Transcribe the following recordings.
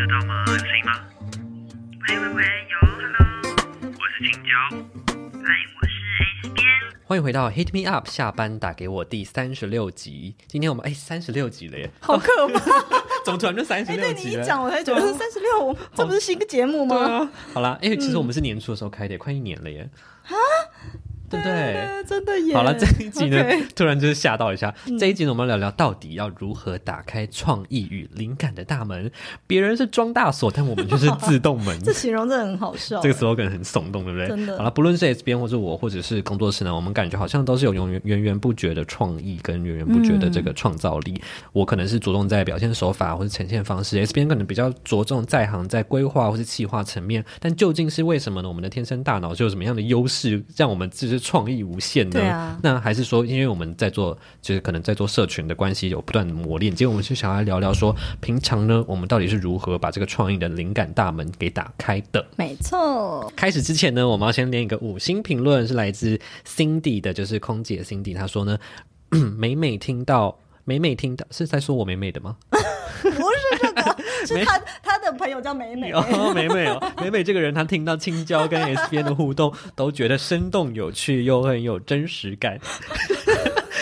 得到吗？有声音吗？喂喂喂，有，Hello，我是青椒。嗨，我是边。欢迎回到 Hit Me Up 下班打给我第三十六集。今天我们哎三十六集了耶，好可怕！怎么突然就三十哎，六集了？对你一讲，我才觉得三十六，这不是新节目吗？对啊，好啦，因为其实我们是年初的时候开的，快一年了耶。对不对？哎真的耶！好了，这一集呢突然就是吓到一下。这一集呢，我们聊聊到底要如何打开创意与灵感的大门。别人是装大锁，但我们就是自动门。这形容真的很好笑。这个 slogan 很耸动，对不对？真的好了，不论是 S 边或者我，或者是工作室呢，我们感觉好像都是有源源源源不绝的创意跟源源不绝的这个创造力。我可能是着重在表现手法或者呈现方式，S 边可能比较着重在行在规划或是企划层面。但究竟是为什么呢？我们的天生大脑是有什么样的优势，让我们就是创意无限呢？啊那还是说，因为我们在做，就是可能在做社群的关系有不断的磨练，结果我们就想要聊聊说，平常呢，我们到底是如何把这个创意的灵感大门给打开的？没错，开始之前呢，我们要先念一个五星评论，是来自 Cindy 的，就是空姐 Cindy，她说呢，每每听到，每每听到，是在说我美美的吗？不是这个，是他他的朋友叫美美。哦，美美哦，美美这个人，他听到青椒跟 S 边的互动，都觉得生动有趣，又很有真实感。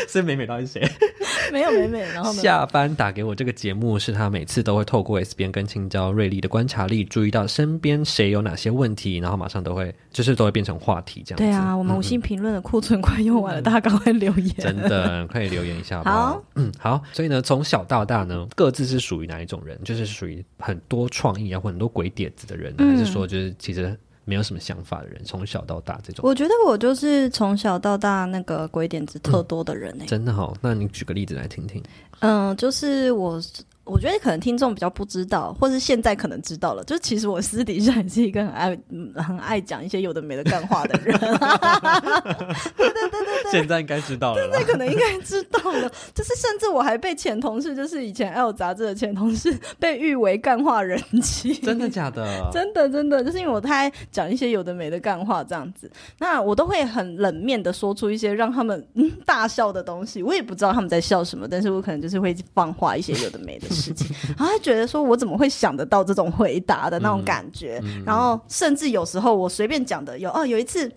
是美美到底是谁？没有美美，然后呢？下班打给我这个节目，是他每次都会透过 S 边跟青椒锐利的观察力，注意到身边谁有哪些问题，然后马上都会就是都会变成话题这样子。对啊，我们五星评论的库存快用完了，大家赶快留言。真的可以留言一下吧好？嗯，好。所以呢，从小到大呢，各自是属于哪一种人？就是属于很多创意啊，或很多鬼点子的人呢，嗯还是说就是其实没有什么想法的人？从小到大这种，我觉得我就是从小到大那个鬼点子特多的人哎、真的好。那你举个例子来听听。嗯，就是我，我觉得可能听众比较不知道，或是现在可能知道了。就是其实我私底下也是一个很爱、嗯很爱讲一些有的没的干话的人。对对对对对现在应该知道了现在。可能应该知道了，就是甚至我还被前同事，就是以前 L 杂志的前同事，被誉为干话人妻。真的假的？真的真的，就是因为我太爱讲一些有的没的干话这样子，那我都会很冷面的说出一些让他们、嗯、大笑的东西，我也不知道他们在笑什么，但是我可能就是会放话一些有的没的事情，然后他觉得说我怎么会想得到这种回答的那种感觉，然后甚至有时候我随便讲的有哦，有一次。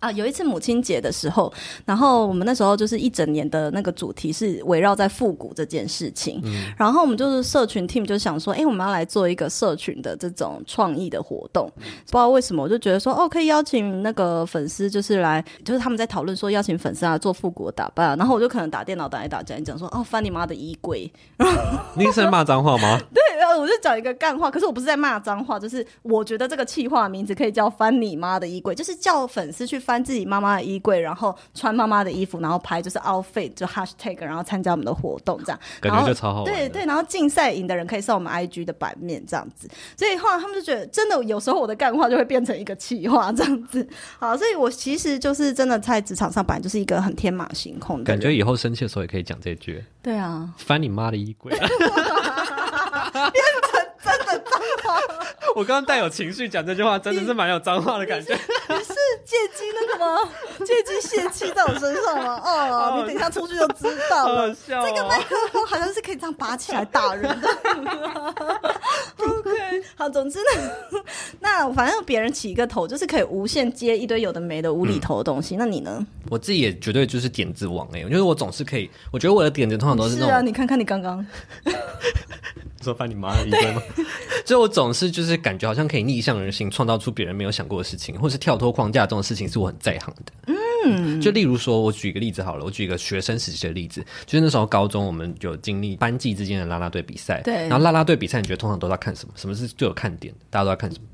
啊，有一次母亲节的时候，然后我们那时候就是一整年的那个主题是围绕在复古这件事情，嗯然后我们就是社群 team 就想说，哎，我们要来做一个社群的这种创意的活动，不知道为什么我就觉得说，哦，可以邀请那个粉丝就是来，就是他们在讨论说邀请粉丝啊做复古的打扮啊，然后我就可能打电脑打一打讲一讲说，哦，翻你妈的衣柜，你是在骂脏话吗？对，然后我就讲一个干话，可是我不是在骂脏话，就是我觉得这个气话名字可以叫“翻你妈的衣柜”，就是叫粉丝去翻自己妈妈的衣柜，然后穿妈妈的衣服，然后拍就是 outfit 就 hashtag，然后参加我们的活动这样，感觉就超好玩的。对对，然后竞赛赢的人可以上我们 IG 的版面这样子，所以后来他们就觉得，真的有时候我的干话就会变成一个气话这样子。好，所以我其实就是真的在职场上本来就是一个很天马行空的，感觉以后生气的时候也可以讲这句对啊，“翻你妈的衣柜”。我刚刚带有情绪讲这句话，真的是蛮有脏话的感觉。借机那个吗？借机泄气在我身上吗？哦，你等一下出去就知道了。好笑、哦！这个麦克风好像是可以这样拔起来打人的。OK，好，总之呢，那反正别人起一个头，就是可以无限接一堆有的没的无厘头的东西。那你呢？我自己也绝对就是点子王哎、我觉得我总是可以，我觉得我的点子通常都是那种是啊，你看看你刚刚，说翻你妈的一堆吗？所以我总是就是感觉好像可以逆向人性，创造出别人没有想过的事情，或是跳脱框架这种事情，是我很在行的。嗯，就例如说，我举一个例子好了，我举一个学生时期的例子，就是那时候高中我们有经历班级之间的啦啦队比赛，对然后啦啦队比赛，你觉得通常都在看什么？什么是最有看点的？大家都在看什么？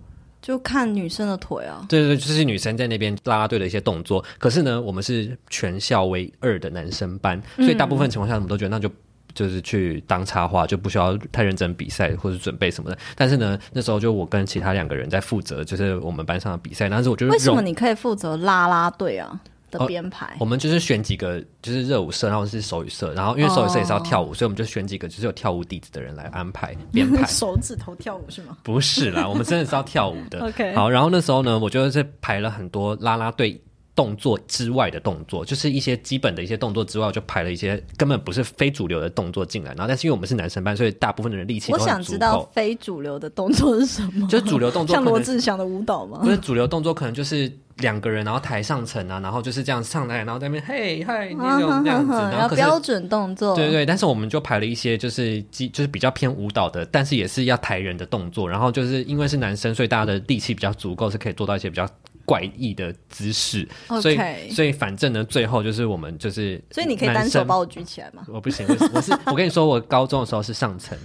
就看女生的腿啊。对对对，就是女生在那边啦啦队的一些动作。可是呢，我们是全校唯二的男生班，所以大部分情况下，我们都觉得那就。就是去当插画，就不需要太认真比赛或者准备什么的。但是呢，那时候就我跟其他两个人在负责，就是我们班上的比赛。但是我觉得为什么你可以负责啦啦队啊的编排？我们就是选几个就是热舞社，然后是手语社，然后因为手语社也是要跳舞，所以我们就选几个就是有跳舞底子的人来安排编排。手指头跳舞是吗？不是啦，我们真的是要跳舞的。OK 好，然后那时候呢，我就是排了很多啦啦队动作之外的动作，就是一些基本的一些动作之外，我就排了一些根本不是非主流的动作进来。然后，但是因为我们是男生班，所以大部分的人力气都我想知道。非主流的动作是什么？就是主流动作像罗志祥的舞蹈吗不？是主流动作，可能就是两个人，然后台上层啊，然后就是这样上来，然后在那边嘿嗨那种这样子，然后标准动作。对对，但是我们就排了一些就是基就是比较偏舞蹈的，但是也是要抬人的动作。然后就是因为是男生，所以大家的力气比较足够，是可以做到一些比较怪异的姿势。所以所以反正呢，最后就是我们就是，所以你可以单手把。我举起来吗？我不行，我是我是我跟你说，我高中的时候是上层，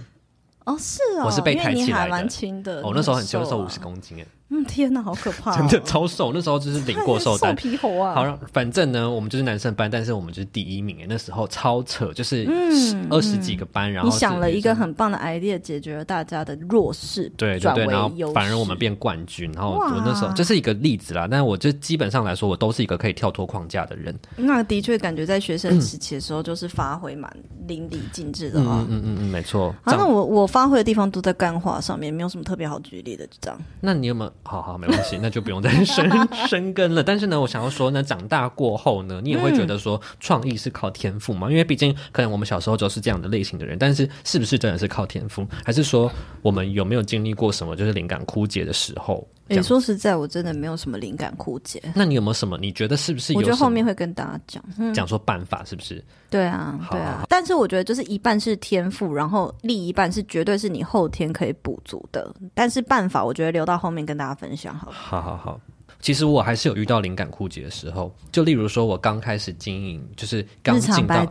哦，是哦，我是被因为抬起来蛮轻的。我、哦那时候很轻，那时候瘦啊五十公斤，哎，嗯，天哪，好可怕、哦！真的超瘦。那时候就是领过瘦单瘦，皮猴啊！好，让反正呢，我们就是男生班，但是我们就是第一名诶。那时候超扯，就是嗯二十几个班，然后你想了一个很棒的 idea，解决了大家的弱势，对对对，然后反而我们变冠军。然后我那时候这是一个例子啦，但是我就基本上来说，我都是一个可以跳脱框架的人。那的确感觉在学生时期的时候，就是发挥蛮淋漓尽致的嗯哈。嗯嗯嗯嗯，没错。好，这样那我我发挥的地方都在干话上面，没有什么特别好举例的，就这样。那你有没有？好好，没关系，那就不用再 深深耕了。但是呢，我想要说呢，长大过后呢，你也会觉得说，创意是靠天赋嘛？因为毕竟可能我们小时候就是这样的类型的人，但是是不是真的是靠天赋，还是说我们有没有经历过什么就是灵感枯竭的时候？这诶，样说实在，我真的没有什么灵感枯竭。那你有没有什么？你觉得是不是有我觉得后面会跟大家讲。嗯，讲说办法？是不是？对啊，对啊。但是我觉得就是一半是天赋，然后另一半是绝对是你后天可以补足的。但是办法，我觉得留到后面跟大家分享好了。好好好。其实我还是有遇到灵感枯竭的时候，就例如说，我刚开始经营，就是刚进到？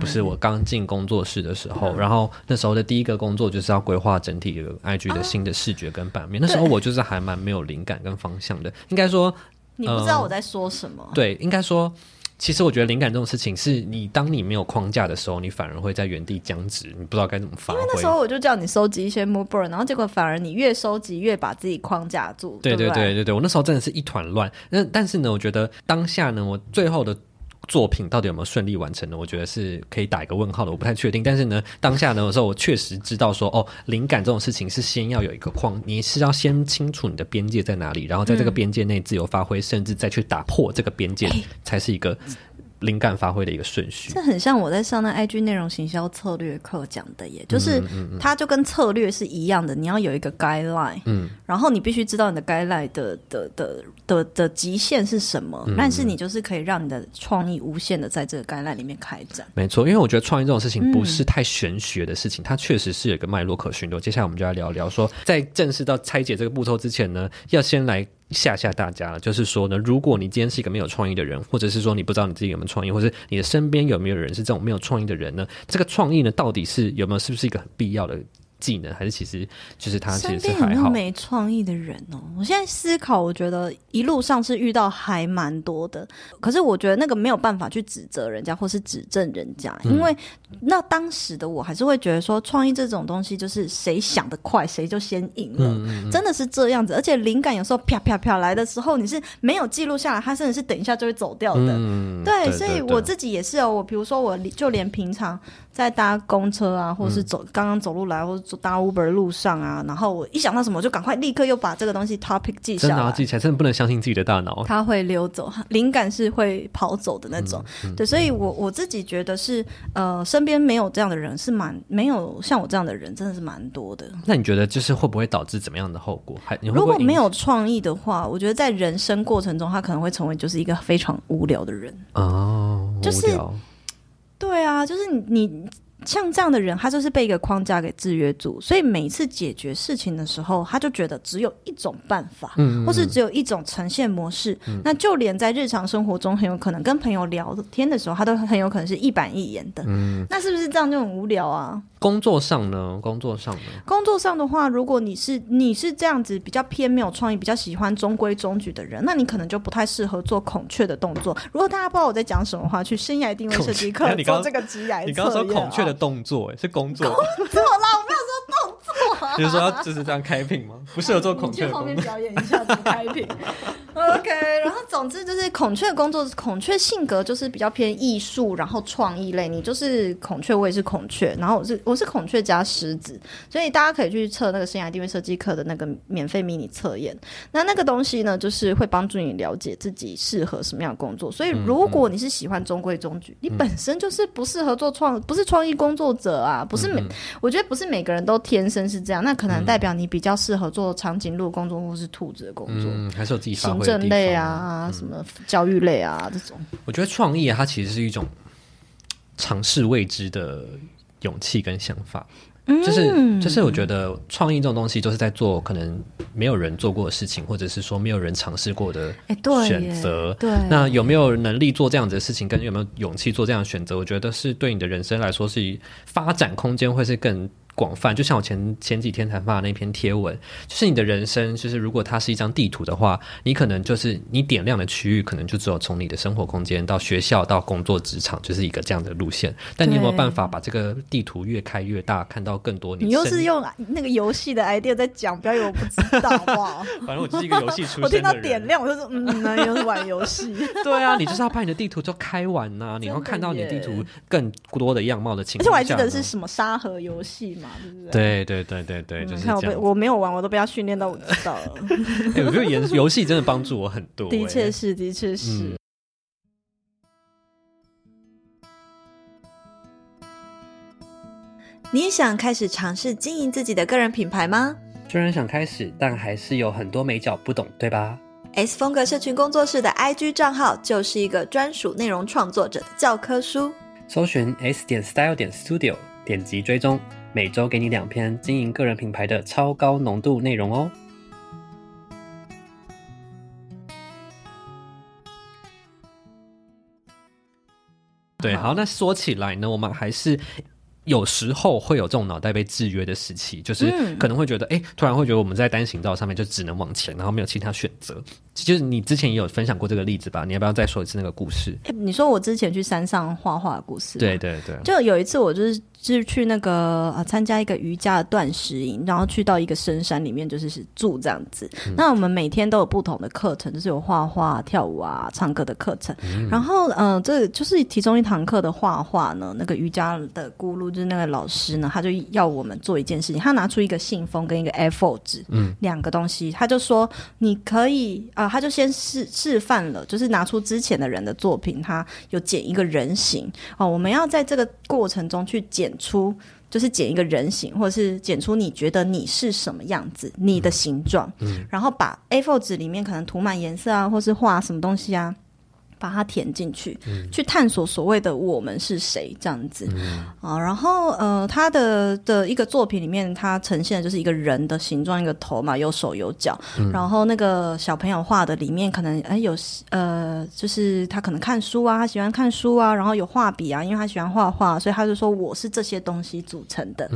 不是我刚进工作室的时候，然后那时候的第一个工作就是要规划整体的 IG 的新的视觉跟版面。那时候我就是还蛮没有灵感跟方向的，应该说你不知道我在说什么。对，应该说。其实我觉得灵感这种事情，是你当你没有框架的时候，你反而会在原地僵直，你不知道该怎么发挥。那时候我就叫你收集一些 board，然后结果反而你越收集越把自己框架住。对对对对对，我那时候真的是一团乱。那但是呢，我觉得当下呢，我最后的作品到底有没有顺利完成呢？我觉得是可以打一个问号的，我不太确定。但是呢，当下呢，有时候我确实知道说，哦，灵感这种事情是先要有一个框，你是要先清楚你的边界在哪里，然后在这个边界内自由发挥，甚至再去打破这个边界，才是一个灵感发挥的一个顺序。这很像我在上那 IG 内容行销策略课讲的耶，就是它就跟策略是一样的，你要有一个 guideline，嗯，然后你必须知道你的 guideline 的的的的的极限是什么，但是你就是可以让你的创意无限的在这个 guideline 里面开展。没错，因为我觉得创意这种事情嗯不是太玄学的事情，它确实是有一个脉络可循的。接下来我们就来聊聊说，在正式到拆解这个步骤之前呢，要先来吓吓大家了。就是说呢，如果你今天是一个没有创意的人，或者是说你不知道你自己有没有创意，或者你的身边有没有人是这种没有创意的人呢？这个创意呢，到底是有没有是不是一个很必要的技能，还是其实就是他其身实是还好？没创意的人哦？我现在思考，我觉得一路上是遇到还蛮多的，可是我觉得那个没有办法去指责人家或是指正人家，嗯因为那当时的我还是会觉得说，创意这种东西就是谁想得快谁就先赢了，嗯真的是这样子。而且灵感有时候啪啪啪来的时候，你是没有记录下来，它甚至是等一下就会走掉的。嗯，对，所以我自己也是哦。我比如说，我就连平常在搭公车啊，或者是走、刚刚走路来，或者走搭 Uber 的路上啊，然后我一想到什么，我就赶快立刻又把这个东西 topic 记下来。真的要记起来，真的不能相信自己的大脑。它会溜走，灵感是会跑走的那种。嗯对，所以我我自己觉得是，呃，身边没有这样的人是蛮没有像我这样的人，真的是蛮多的。那你觉得就是会不会导致怎么样的后果？还如果没有创意的话，我觉得在人生过程中，他可能会成为就是一个非常无聊的人。哦，就是对啊，就是你你像这样的人，他就是被一个框架给制约住，所以每一次解决事情的时候，他就觉得只有一种办法，嗯或是只有一种呈现模式。那就连在日常生活中，很有可能跟朋友聊天的时候，他都很有可能是一板一眼的。嗯那是不是这样就很无聊啊？工作上呢？工作上呢？工作上的话，如果你是你是这样子比较偏没有创意、比较喜欢中规中矩的人，那你可能就不太适合做孔雀的动作。如果大家不知道我在讲什么的话，去生涯定位设计课做这个职涯你刚刚说孔雀的动作，诶，是工作，错啦，我没有说动作啊。你是说要就是这样开屏吗？不适合做孔雀去后面。表演一下子开屏。OK，然后总之就是孔雀工作，孔雀性格就是比较偏艺术，然后创意类。你就是孔雀，我也是孔雀，然后我是我是孔雀加狮子，所以大家可以去测那个生涯定位设计课的那个免费迷你测验。那那个东西呢，就是会帮助你了解自己适合什么样的工作。所以如果你是喜欢中规中矩，你本身就是不适合做创，不是创意工作者啊，不是每，我觉得不是每个人都天生是这样，那可能代表你比较适合做长颈鹿工作或是兔子的工作。嗯，还是有自己行政类方啊，什么教育类啊，这种。我觉得创意啊，它其实是一种尝试未知的勇气跟想法。嗯就是就是，我觉得创意这种东西，就是在做可能没有人做过的事情，或者是说没有人尝试过的选择。对，那有没有能力做这样子的事情，跟有没有勇气做这样的选择，我觉得是对你的人生来说，是发展空间会是更广泛。就像我前前几天才发的那篇贴文，就是你的人生，就是如果它是一张地图的话，你可能就是你点亮的区域，可能就只有从你的生活空间到学校到工作职场，就是一个这样的路线。但你有没有办法把这个地图越开越大，看到更多你你又是用那个游戏的 idea 在讲，不要以为我不知道，好不好？反正我就是一个游戏出身我听到点亮，我就说嗯，那又是玩游戏。对啊，你就是要把你的地图都开完呐、你要看到你的地图更多的样貌的情况而且。我还记得是什么沙盒游戏嘛，对不对？对对对对对，就嗯看我被是这样。我没有玩，我都被他训练到我知道了。哎我觉得游游戏真的帮助我很多、的确哎是，的确是。嗯你也想开始尝试经营自己的个人品牌吗虽然想开始，但还是有很多美角不懂，对吧？？S 风格社群工作室的 IG 账号就是一个专属内容创作者的教科书。搜寻 S 点 Style 点 Studio，点击追踪，每周给你两篇经营个人品牌的超高浓度内容哦。对，好，那说起来呢，我们还是有时候会有这种脑袋被制约的时期，就是嗯可能会觉得，哎、突然会觉得我们在单行道上面就只能往前，然后没有其他选择。就是你之前也有分享过这个例子吧？你要不要再说一次那个故事？哎你说我之前去山上画画的故事，对。对对，就有一次，我就是就是去那个呃参加一个瑜伽的断食营，然后去到一个深山里面，就是是住这样子。那我们每天都有不同的课程，就是有画画、跳舞啊、唱歌的课程。然后呃，这就是其中一堂课的画画呢，那个瑜伽的咕噜就是那个老师呢，他就要我们做一件事情，他拿出一个信封跟一个 A4 纸，嗯，两个东西，他就说你可以啊、他就先示示范了，就是拿出之前的人的作品，他有剪一个人形哦，我们要在这个过程中去剪出。就是剪一个人形，或者是剪出你觉得你是什么样子，你的形状，然后把 A4 纸里面可能涂满颜色啊，或是画什么东西啊，把它填进去，去探索所谓的我们是谁这样子、啊。然后呃，他的的一个作品里面，它呈现的就是一个人的形状，一个头嘛，有手有脚。然后那个小朋友画的里面可能哎有呃，就是他可能看书啊，他喜欢看书啊，然后有画笔啊，因为他喜欢画画，所以他就说我是这些东西组成的。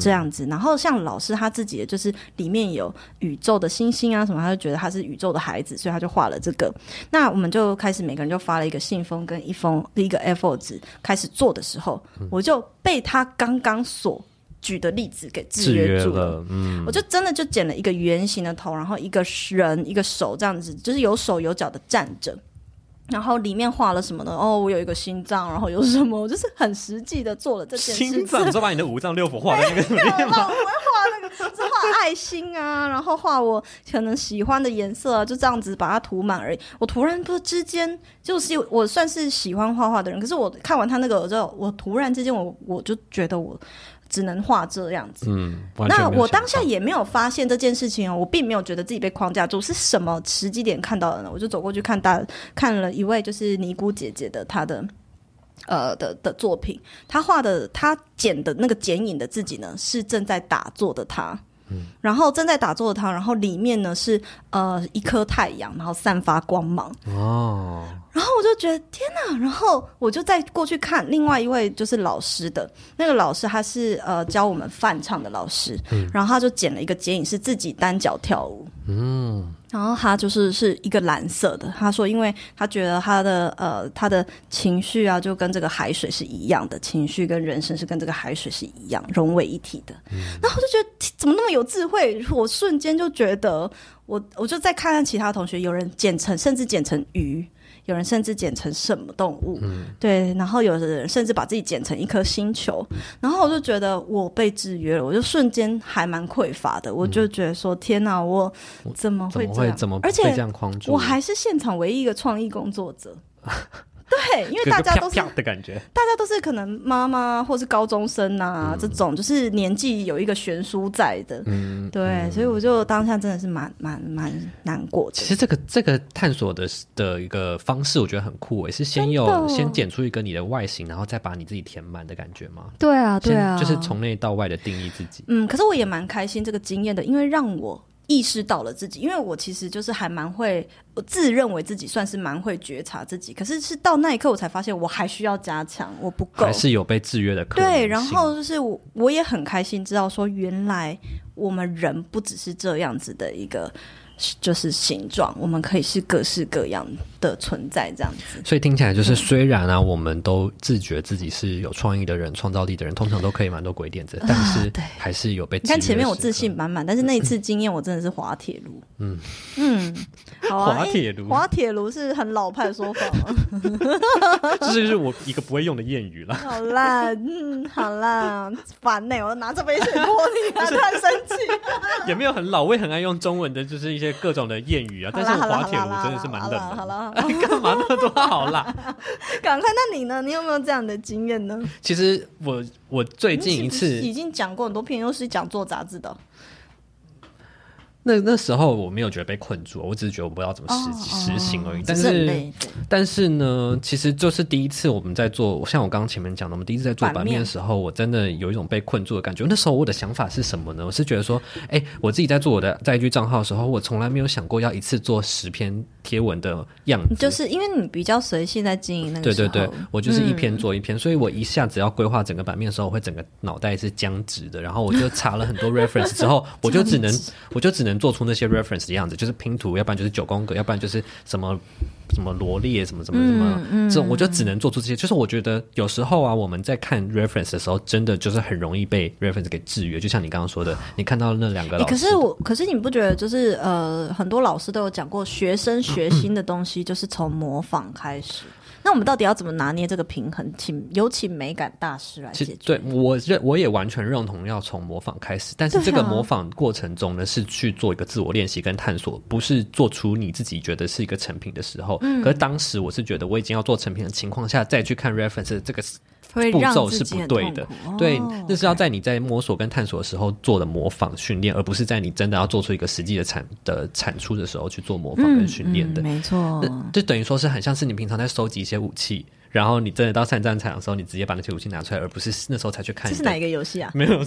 这样子。然后像老师他自己，就是里面有宇宙的星星啊什么，他就觉得他是宇宙的孩子，所以他就画了这个。那我们就开始每个人就发了一个信封跟一封一个 A4 纸，开始做的时候，我就被他刚刚所举的例子给制制约约住了。了，嗯，我就真的就剪了一个圆形的头，然后一个人一个手这样子，就是有手有脚的站着。然后里面画了什么呢？哦，我有一个心脏，然后有什么？我就是很实际的做了这件事情。心脏，你说把你的五脏六腑画在那个里面 我会画爱心啊，然后画我可能喜欢的颜色啊，就这样子把它涂满而已。我突然不之间，就是我算是喜欢画画的人，可是我看完他那个，之后我突然之间我我就觉得我只能画这样子。嗯，那我当下也没有发现这件事情哦，我并没有觉得自己被框架住，是什么时机点看到的呢？我就走过去看大看了一位就是尼姑姐姐的她的呃的的作品，他画的他剪的那个剪影的自己呢是正在打坐的他。然后正在打坐的他，然后里面呢是呃一颗太阳，然后散发光芒，哦，然后我就觉得天哪！然后我就再过去看另外一位就是老师的那个老师，他是呃教我们翻唱的老师，然后他就剪了一个剪影，是自己单脚跳舞。嗯，然后他就是是一个蓝色的，他说，因为他觉得他的呃他的情绪啊，就跟这个海水是一样的，情绪跟人生是跟这个海水是一样融为一体的。然后我就觉得怎么那么有智慧，我瞬间就觉得我我就再看看其他同学，有人剪成甚至剪成鱼。有人甚至剪成什么动物，对，然后有的人甚至把自己剪成一颗星球，然后我就觉得我被制约了，我就瞬间还蛮匮乏的，我就觉得说天哪，我怎么会这样？而且？我还是现场唯一一个创意工作者。对，因为大家都是的感觉。大家都是可能妈妈或是高中生啊，这种就是年纪有一个悬殊在的，嗯，对，所以我就当下真的是蛮蛮蛮难过的。其实这个这个探索的的一个方式，我觉得很酷诶，是先有先剪出一个你的外形，然后再把你自己填满的感觉吗？对啊，对啊，就是从内到外的定义自己。嗯，可是我也蛮开心这个经验的，因为让我意识到了自己，因为我其实就是还蛮会，我自认为自己算是蛮会觉察自己，可是是到那一刻我才发现我还需要加强，我不够还。是有被制约的可能。对，然后就是我我也很开心知道说，原来我们人不只是这样子的一个就是形状，我们可以是各式各样的存在，这样子。所以听起来就是，虽然啊，我们都自觉自己是有创意的人、创造力的人，通常都可以蛮多鬼点子，但是对还是有被。你看前面我自信，满满，但是那一次经验我真的是滑铁卢。嗯嗯，好啊，滑铁卢滑铁卢是很老派的说法吗？这就是我一个不会用的谚语了。好啦，嗯，好啦，烦呢、我拿这杯水泼你，啊，突然生气。也没有很老，我也很爱用中文的，就是一些各种的谚语啊。但是我滑铁卢真的是蛮冷好啦好的。好啦 干嘛那么多好啦？赶快，那你呢？你有没有这样的经验呢？其实我我最近一次已经讲过很多篇，又是讲做杂志的。那那时候我没有觉得被困住，我只是觉得我不知道怎么实、实行而已。但是是但是呢，其实就是第一次我们在做，像我刚刚前面讲的，我们第一次在做版面的时候，我真的有一种被困住的感觉。那时候我的想法是什么呢？我是觉得说，哎、我自己在做我的在 IG 账号的时候，我从来没有想过要一次做十篇贴文的样子，就是因为你比较随性在经营那个时候，对对对，我就是一嗯篇做一篇，所以我一下子要规划整个版面的时候，我会整个脑袋是僵直的。然后我就查了很多 reference 之后，我就只能我就只能做出那些 reference 的样子，就是拼图，要不然就是九宫格，要不然就是什么什么罗列，什么什么什么，嗯这种我就只能做出这些。就是我觉得有时候啊，我们在看 reference 的时候，真的就是很容易被 reference 给制约。就像你刚刚说的，你看到那两个欸老师，可是我，可是你不觉得就是呃，很多老师都有讲过，学生学 新的东西就是从模仿开始。那我们到底要怎么拿捏这个平衡？请有请美感大师来解决。对我认我也完全认同要从模仿开始，但是这个模仿过程中呢，是去做一个自我练习跟探索，不是做出你自己觉得是一个成品的时候。嗯可是当时我是觉得我已经要做成品的情况下，再去看 reference 这个步骤是不对的。对哦，那是要在你在摸索跟探索的时候做的模仿训练，而不是在你真的要做出一个实际的产的产出的时候去做模仿跟训练的。嗯没错。那就等于说是很像是你平常在收集一些武器，然后你真的到上战场的时候，你直接把那些武器拿出来，而不是那时候才去看。这是哪一个游戏啊？没有，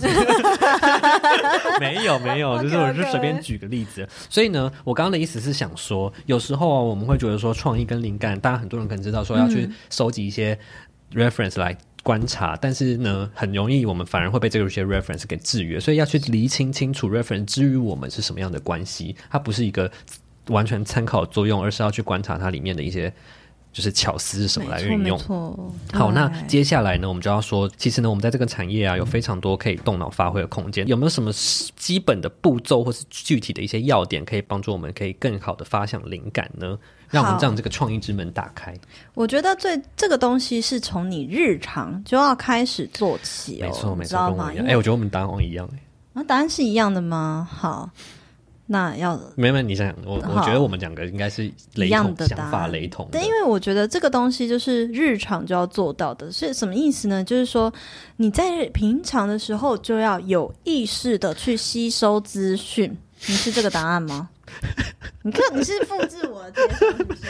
没有，没有，就是我是 OK，OK 随便举个例子。所以呢，我刚刚的意思是想说，有时候啊，我们会觉得说创意跟灵感，当然很多人可能知道说要去收集一些 reference 来。观察，但是呢，很容易我们反而会被这个些 reference 给制约，所以要去厘清清楚 reference 之于我们是什么样的关系，它不是一个完全参考作用，而是要去观察它里面的一些就是巧思是什么来运用好，那接下来呢，我们就要说，其实呢，我们在这个产业啊，有非常多可以动脑发挥的空间。有没有什么基本的步骤或是具体的一些要点，可以帮助我们可以更好的发想灵感呢？让我们好让这个创意之门打开。我觉得最这个东西是从你日常就要开始做起哦，没错，没错？跟我一样。哎、我觉得我们答案一样、哎，啊，答案是一样的吗？好，那要没没，你想想，我我觉得我们两个应该是雷同想法，的答案雷同的。对，因为我觉得这个东西就是日常就要做到的，是什么意思呢？就是说你在平常的时候就要有意识的去吸收资讯。你是这个答案吗？你看你是复制我的接受是不是？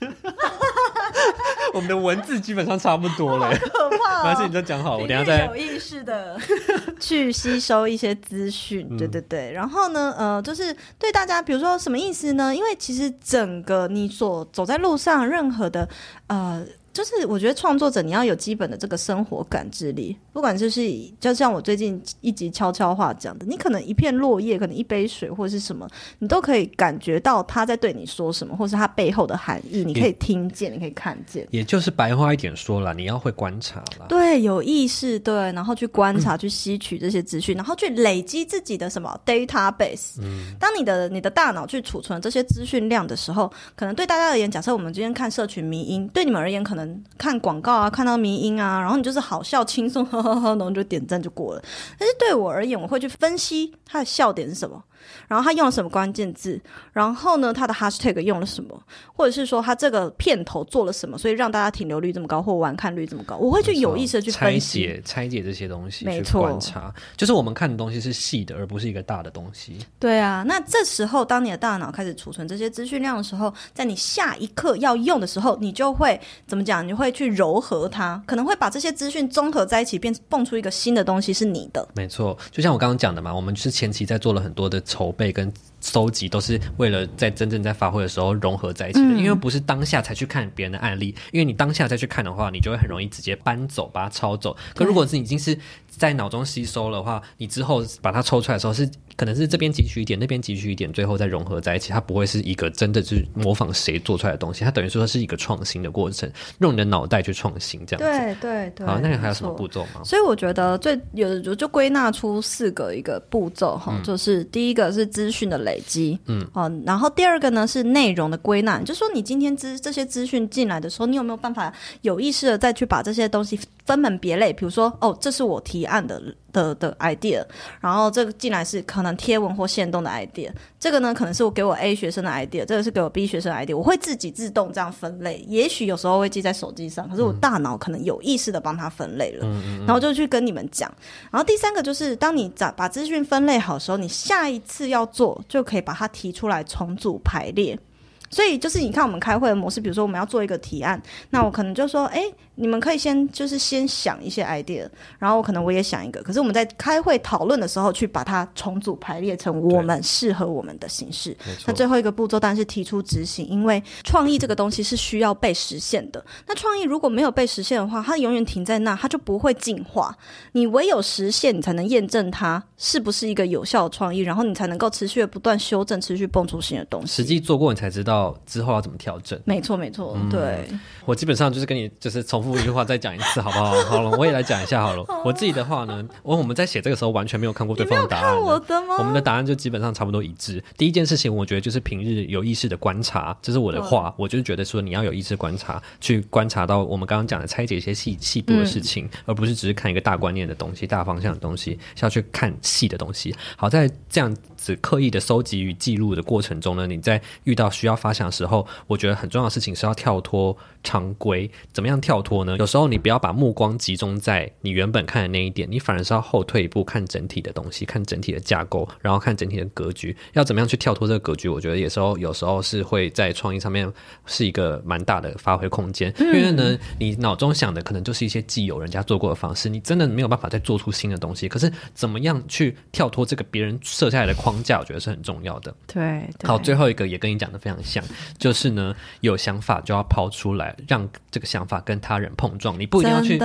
我们的文字基本上差不多了、可怕、没关系，哦你！就讲好，我等下再有意识的 去吸收一些资讯，嗯对对对。然后呢，呃，就是对大家，比如说什么意思呢？因为其实整个你所走在路上，任何的呃。就是我觉得创作者你要有基本的这个生活感知力，不管就是以就像我最近一集悄悄话讲的，你可能一片落叶，可能一杯水或者是什么，你都可以感觉到他在对你说什么，或是他背后的含义，你可以听见，你可以看见。也就是白话一点说了，你要会观察了。对，有意识，对，然后去观察、去吸取这些资讯，然后去累积自己的什么 database。当你的你的大脑去储存这些资讯量的时候，可能对大家而言，假设我们今天看社群迷音，对你们而言，可能看广告啊，看到迷音啊，然后你就是好笑、轻松，呵呵呵，然后就点赞就过了。但是对我而言，我会去分析他的笑点是什么。然后他用了什么关键字？然后呢，他的 hashtag 用了什么？或者是说他这个片头做了什么？所以让大家停留率这么高，或完看率这么高？我会去有意识的去拆。解拆解这些东西，没错观察，就是我们看的东西是细的，而不是一个大的东西。对啊，那这时候当你的大脑开始储存这些资讯量的时候，在你下一刻要用的时候，你就会怎么讲？你会去柔和它，可能会把这些资讯综合在一起，变蹦出一个新的东西是你的。没错，就像我刚刚讲的嘛，我们是前期在做了很多的筹备跟搜集，都是为了在真正在发挥的时候融合在一起的。嗯因为不是当下才去看别人的案例，因为你当下再去看的话，你就会很容易直接搬走，把它抄走。可如果是已经是在脑中吸收了的话，你之后把它抽出来的时候是。可能是这边汲取一点，那边汲取一点，最后再融合在一起，它不会是一个真的是模仿谁做出来的东西，它等于说是一个创新的过程，用你的脑袋去创新这样子。对对对。好，那你还有什么步骤吗？所以我觉得最有的就就归纳出四个一个步骤哈，就是第一个是资讯的累积，嗯，哦，然后第二个呢是内容的归纳，就说你今天资这些资讯进来的时候，你有没有办法有意识的再去把这些东西分门别类？比如说，哦，这是我提案的的的 idea，然后这个进来是可能贴文或线动的 idea，这个呢可能是我给我 A 学生的 idea，这个是给我 B 学生的 idea，我会自己自动这样分类，也许有时候会记在手机上，可是我大脑可能有意识的帮他分类了，然后就去跟你们讲。然后第三个就是，当你把把资讯分类好的时候，你下一次要做就可以把它提出来重组排列。所以就是你看我们开会的模式，比如说我们要做一个提案，那我可能就说，哎，你们可以先就是先想一些 idea，然后我可能我也想一个，可是我们在开会讨论的时候去把它重组排列成我们适合我们的形式。那最后一个步骤当然是提出执行，因为创意这个东西是需要被实现的。那创意如果没有被实现的话，它永远停在那，它就不会进化。你唯有实现，你才能验证它是不是一个有效的创意，然后你才能够持续的不断修正，持续蹦出新的东西。实际做过，你才知道之后要怎么调整。没错，没错，嗯对，我基本上就是跟你就是重复一句话再讲一次，好不好？好了，我也来讲一下好了。我自己的话呢，我我们在写这个时候完全没有看过对方的答案。我的吗？我们的答案就基本上差不多一致。第一件事情，我觉得就是平日有意识的观察，这是我的话，我就是觉得说你要有意识观察，去观察到我们刚刚讲的拆解一些细细部的事情，而不是只是看一个大观念的东西、大方向的东西，是要去看细的东西。好在这样子刻意的收集与记录的过程中呢，你在遇到需要发想的时候，我觉得很重要的事情是要跳脱常规。怎么样跳脱呢？有时候你不要把目光集中在你原本看的那一点，你反而是要后退一步，看整体的东西，看整体的架构，然后看整体的格局。要怎么样去跳脱这个格局？我觉得有时候有时候是会在创意上面是一个蛮大的发挥空间，因为呢，你脑中想的可能就是一些既有人家做过的方式，你真的没有办法再做出新的东西。可是怎么样去跳脱这个别人设下来的框架，我觉得是很重要的。对，对好，最后一个也跟你讲的非常像，就是呢，有想法就要抛出来，让这个想法跟他人碰撞。你不一定要去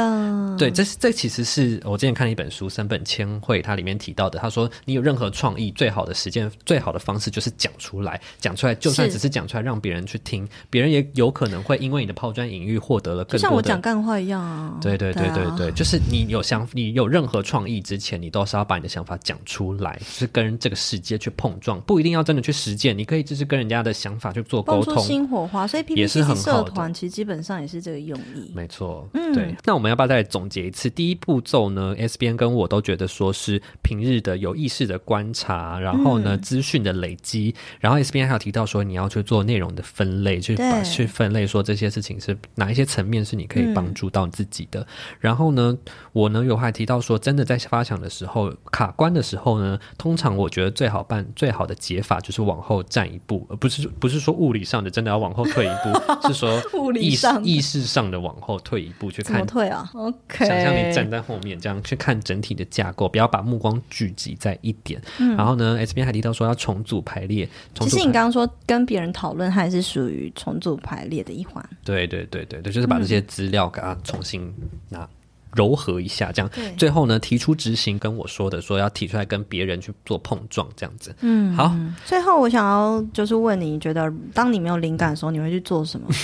对，这是这其实是我之前看了一本书《三本千惠》，它里面提到的。他说，你有任何创意，最好的实践、最好的方式就是讲出来。讲出来，就算只是讲出来，让别人去听，别人也有可能会因为你的抛砖引玉，获得了就像我更多的。讲干话一样啊。对对对对啊对，就是你有想，你有任何创意之前，你都是要把你的想法讲出来，就是跟这个世界去碰撞，不一定要真的去实践，你可以就是跟人家的想法去做沟通。新火花，所以也是很 PPT 社团其实基本上也是这个用意。没错，嗯对。那我们要不要再总结一次？第一步骤呢，S 边跟我都觉得说是平日的有意识的观察，然后呢嗯资讯的累积，然后 S 边还有提到说你要去做内容的分类，去把去分类说这些事情是哪一些层面是你可以帮助到自己的。然后呢，我呢有还提到说，真的在发想的时候卡关的时候呢，通常我觉得最好办最好的解法就是往后站一步，而不是不是说物理上的真的要往后退一步，是说物理意识上的意识上的往后退一步去看。退啊？OK，想象你站在后面，这样去看整体的架构，不要把目光聚集在一点。然后呢，S 边还提到说要重组排列，重组排其实你刚刚说跟别人讨论，还是属于重组排列的一环。对对对对对，就是把这些资料给它重新拿。柔和一下，这样最后呢，提出执行跟我说的，说要提出来跟别人去做碰撞，这样子。嗯，好，最后我想要就是问你，你觉得当你没有灵感的时候，你会去做什么？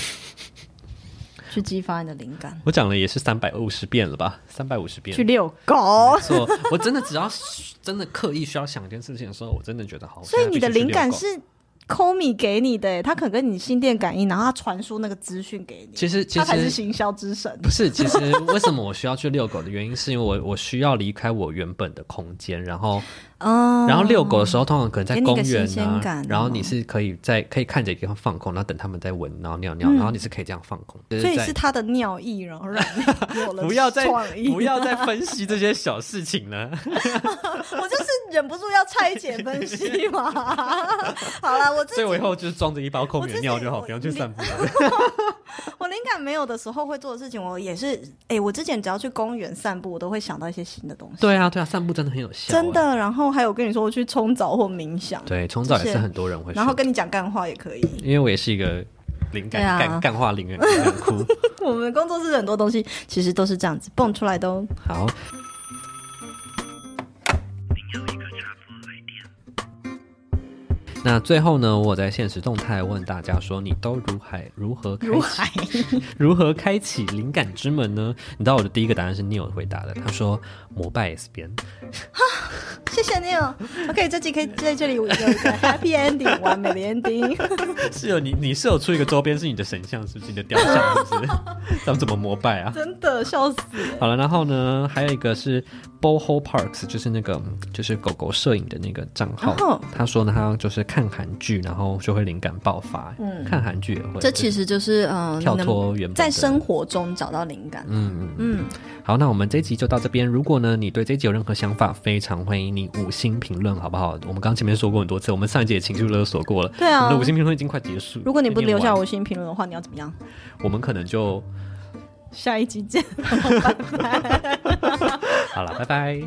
去激发你的灵感？我讲了也是三百五十遍了吧，三百五十遍。去遛狗没。错，我真的只要 真的刻意需要想一件事情的时候，我真的觉得好。所以你的灵感我现在必须去遛狗是 Komi 给你的，他可跟你心电感应，然后他传输那个资讯给你，其实其他才是实行销之神。不是，其实为什么我需要去遛狗的原因，是因为我我需要离开我原本的空间，然后嗯，然后遛狗的时候，通常可能在公园啊哦，然后你是可以在可以看着一个地方放空，然后等他们在闻，然后尿尿，然后你是可以这样放空。所以是他的尿意，然后让你 有了不要再。不要再分析这些小事情了。我就是忍不住要拆解分析嘛。好了，我自己所以我以后就是装着一包空我自己的尿就好，不用去散步了。我灵感没有的时候会做的事情，我也是，哎、我之前只要去公园散步，我都会想到一些新的东西。对啊，对啊，散步真的很有效，真。的。然后还有跟你说，我去冲澡或冥想，对，冲澡也是很多人会。然后跟你讲干话也可以。因为我也是一个灵感干干话灵人灵感库。我们工作室很多东西其实都是这样子蹦出来的哦。好，那最后呢，我在现实动态问大家说，你都如何如何开如海，如何开启灵感之门呢？你知道我的第一个答案是 Neil 回答的，他说膜拜 S 边。谢谢 Neil。OK，这集可以在这里有一个 happy ending，完美的 ending。是有你，你是有出一个周边是你的神像，是不是你的雕像，是不是？咱们怎么膜拜啊？真的笑死了。好了，然后呢，还有一个是 Boho Parks，就是那个就是狗狗摄影的那个账号。哦他说呢，他就是看韩剧，然后就会灵感爆发。嗯看韩剧也会。这其实就是嗯，跳脱原本在生活中找到灵感。嗯嗯嗯，好，那我们这一集就到这边。如果呢，你对这一集有任何想法，非常欢迎你五星评论，好不好？我们刚刚前面说过很多次，我们上一集也情绪勒索过了。对啊我们的五星评论已经快结束。如果你不留下五星评论的话，你要怎么样？我们可能就下一集见 拜拜。好了拜拜。